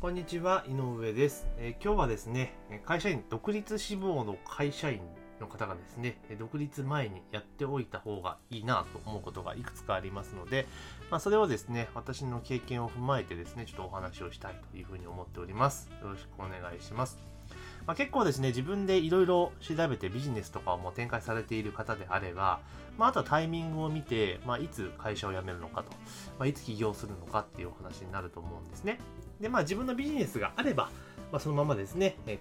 こんにちは、井上です、えー今日はですね、会社員、独立志望の会社員の方がですね、独立前にやっておいた方がいいなと思うことがいくつかありますので、まあ、それをですね、私の経験を踏まえてですね、ちょっとお話をしたいというふうに思っております。よろしくお願いします。まあ、結構ですね、自分でいろいろ調べてビジネスとかをもう展開されている方であれば、まあ、あとはタイミングを見て、まあ、いつ会社を辞めるのかと、まあ、いつ起業するのかっていうお話になると思うんですね。で、まあ自分のビジネスがあれば、まあそのままですね、えー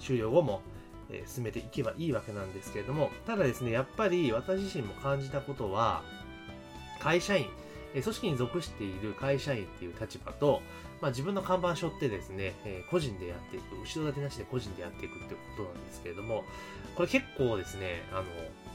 終了後も、えー進めていけばいいわけなんですけれども、ただですね、やっぱり私自身も感じたことは、会社員、え組織に属している会社員っていう立場と、まあ自分の看板背負ってですね、えー個人でやっていく、後ろ盾なしで個人でやっていくってことなんですけれども、これ結構ですね、あの、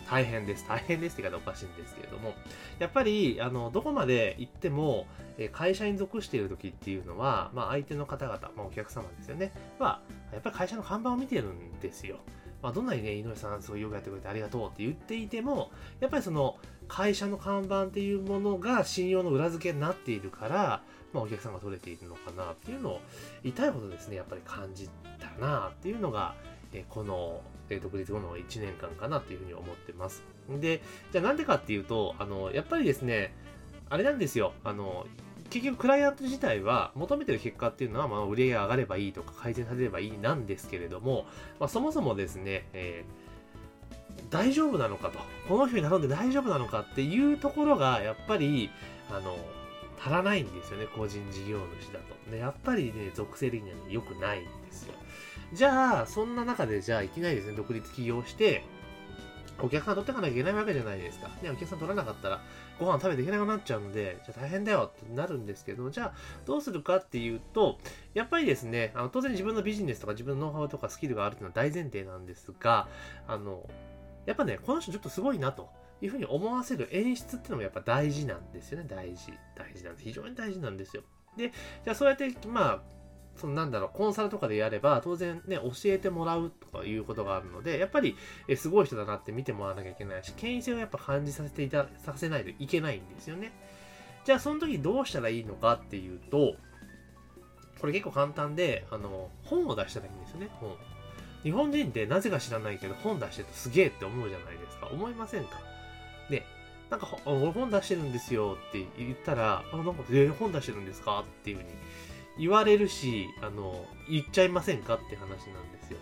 大変です。大変ですって言い方おかしいんですけれども、やっぱり、あの、どこまで行っても、え会社に属している時っていうのは、まあ、相手の方々、まあ、お客様ですよね。は、やっぱり会社の看板を見てるんですよ。まあ、どんなにね、井上さん、すごいよくやってくれてありがとうって言っていても、やっぱりその、会社の看板っていうものが信用の裏付けになっているから、まあ、お客さんが取れているのかなっていうのを、痛いほどですね、やっぱり感じたなっていうのが、この、独立後の1年間かなっていうふうに思ってます。で、じゃあなんでかっていうと、あの、やっぱりですね、あれなんですよ、あの、結局クライアント自体は求めてる結果っていうのは、まあ、売り上げ上がればいいとか改善されればいいなんですけれども、まあ、そもそもですね、えー大丈夫なのかと、この人に頼んで大丈夫なのかっていうところが、やっぱり、あの、足らないんですよね、個人事業主だと。で、やっぱりね、属性的にはね、良くないんですよ。じゃあ、そんな中で、じゃあ、いきなりですね、独立起業して、お客さん取っていかなきゃいけないわけじゃないですか。ね、お客さん取らなかったら、ご飯食べていけなくなっちゃうので、じゃあ大変だよってなるんですけど、じゃあどうするかっていうと、やっぱりですね、あの当然自分のビジネスとか自分のノウハウとかスキルがあるっていうのは大前提なんですが、あの、やっぱね、この人ちょっとすごいなというふうに思わせる演出っていうのもやっぱ大事なんですよね、大事。大事なんです。非常に大事なんですよ。で、じゃあそうやって、まあ、そのなんだろう、コンサルとかでやれば、当然ね、教えてもらうとかいうことがあるので、やっぱり、えすごい人だなって見てもらわなきゃいけないし、権威性をやっぱ感じさせていた、させないといけないんですよね。じゃあ、その時どうしたらいいのかっていうと、これ結構簡単で、あの、本を出したらいいんですよね、本。日本人ってなぜか知らないけど、本出してるとすげえって思うじゃないですか。思いませんか？で、なんか、俺本出してるんですよって言ったら、あ、なんか、えー本出してるんですか？っていうふうに言われるし、あの、言っちゃいませんかって話なんですよ。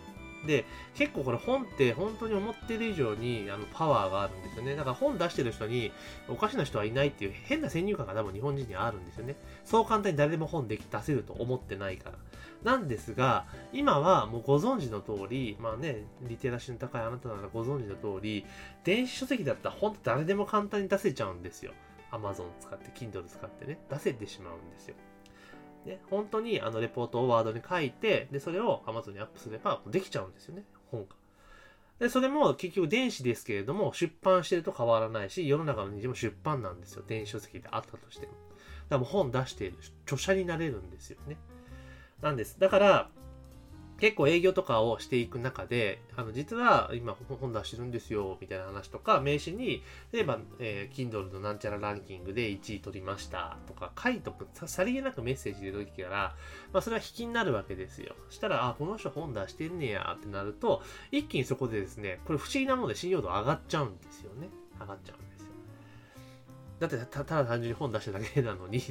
で、結構これ本って本当に思ってる以上にあのパワーがあるんですよね。だから本出してる人におかしな人はいないっていう変な先入観が多分日本人にはあるんですよね。そう簡単に誰でも本でき出せると思ってないから。なんですが、今はもうご存知の通り、まあね、リテラシーの高いあなたならご存知の通り、電子書籍だったら本って誰でも簡単に出せちゃうんですよ。Amazon 使って、Kindle 使ってね、出せてしまうんですよ。ね、本当にあのレポートをワードに書いて、で、それを Amazon にアップすればできちゃうんですよね、本が。で、それも結局電子ですけれども、出版してると変わらないし、世の中の日も出版なんですよ。電子書籍であったとしても。だからもう本出している、著者になれるんですよね。なんです。だから、結構営業とかをしていく中で、あの、実は今本出してるんですよ、みたいな話とか、名刺に、例えば、えー Kindle のなんちゃらランキングで1位取りましたとか書いとく、さりげなくメッセージで出てきたら、まあそれは引きになるわけですよ。そしたら、あ、この人本出してんねやってなると、一気にそこでですね、これ不思議なもので信用度上がっちゃうんですよね。上がっちゃう。だってただ単純に本出しただけなのに、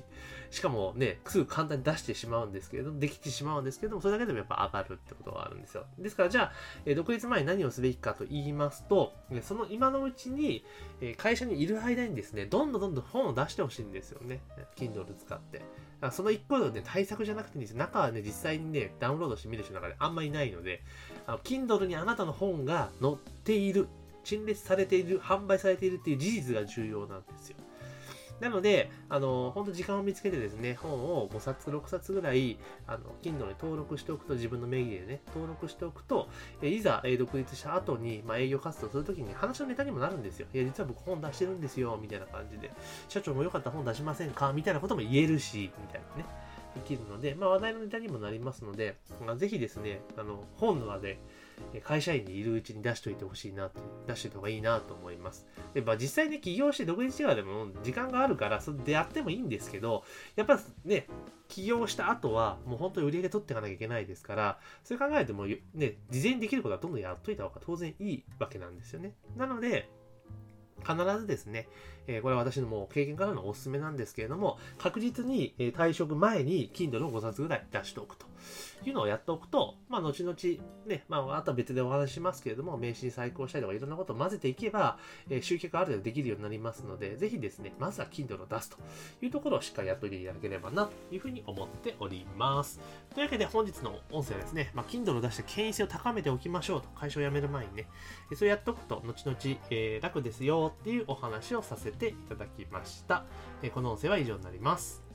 しかもね、すぐ簡単に出してしまうんですけれども、できてしまうんですけれども、それだけでもやっぱ上がるってことがあるんですよ。ですからじゃあ、え独立前に何をすべきかと言いますと、その今のうちに、え会社にいる間にですね、どんどんどんどん本を出してほしいんですよね。Kindle 使って。その一個のね、対策じゃなくていいんですよ。中はね、実際にね、ダウンロードして見る人の中であんまりいないので、あの Kindle にあなたの本が載っている、陳列されている、販売されているっていう事実が重要なんですよ。なので、あの、本当時間を見つけてですね、本を5冊、6冊ぐらい、あの、Kindle に登録しておくと、自分の名義でね、登録しておくと、えいざ、え独立した後に、まあ、営業活動するときに話のネタにもなるんですよ。いや、実は僕本出してるんですよ、みたいな感じで。社長もよかった本出しませんか？みたいなことも言えるし、みたいなね。できるので、まあ、話題のネタにもなりますので、まあ、ぜひですね、あの本の輪で会社員でいるうちに出しておいてほしいなって、出しておいた方がいいなと思います。で、まあ、実際ね、起業して独立してでも時間があるから、それでやってもいいんですけど、やっぱね、起業した後は、もう本当に売り上げ取っていかなきゃいけないですから、それ考えても、ね、事前にできることはどんどんやっといた方が当然いいわけなんですよね。なので、必ずですね、えー、これは私のもう経験からのおすすめなんですけれども、確実に、え退職前に Kindle を5冊ぐらい出しておくと。いうのをやっておくと、まあ、後々、ね、まあ、あとは別でお話しますけれども、名刺に再考したりとかいろんなことを混ぜていけば、えー、集客ある程度できるようになりますので、ぜひですね、まずは Kindle を出すというところをしっかりやっておいていただければな、というふうに思っております。というわけで本日の音声はですね、まあ、Kindle を出して権威性を高めておきましょうと、会社を辞める前にね、それやっておくと、後々、えー、楽ですよっていうお話をさせていただきました。えー、この音声は以上になります。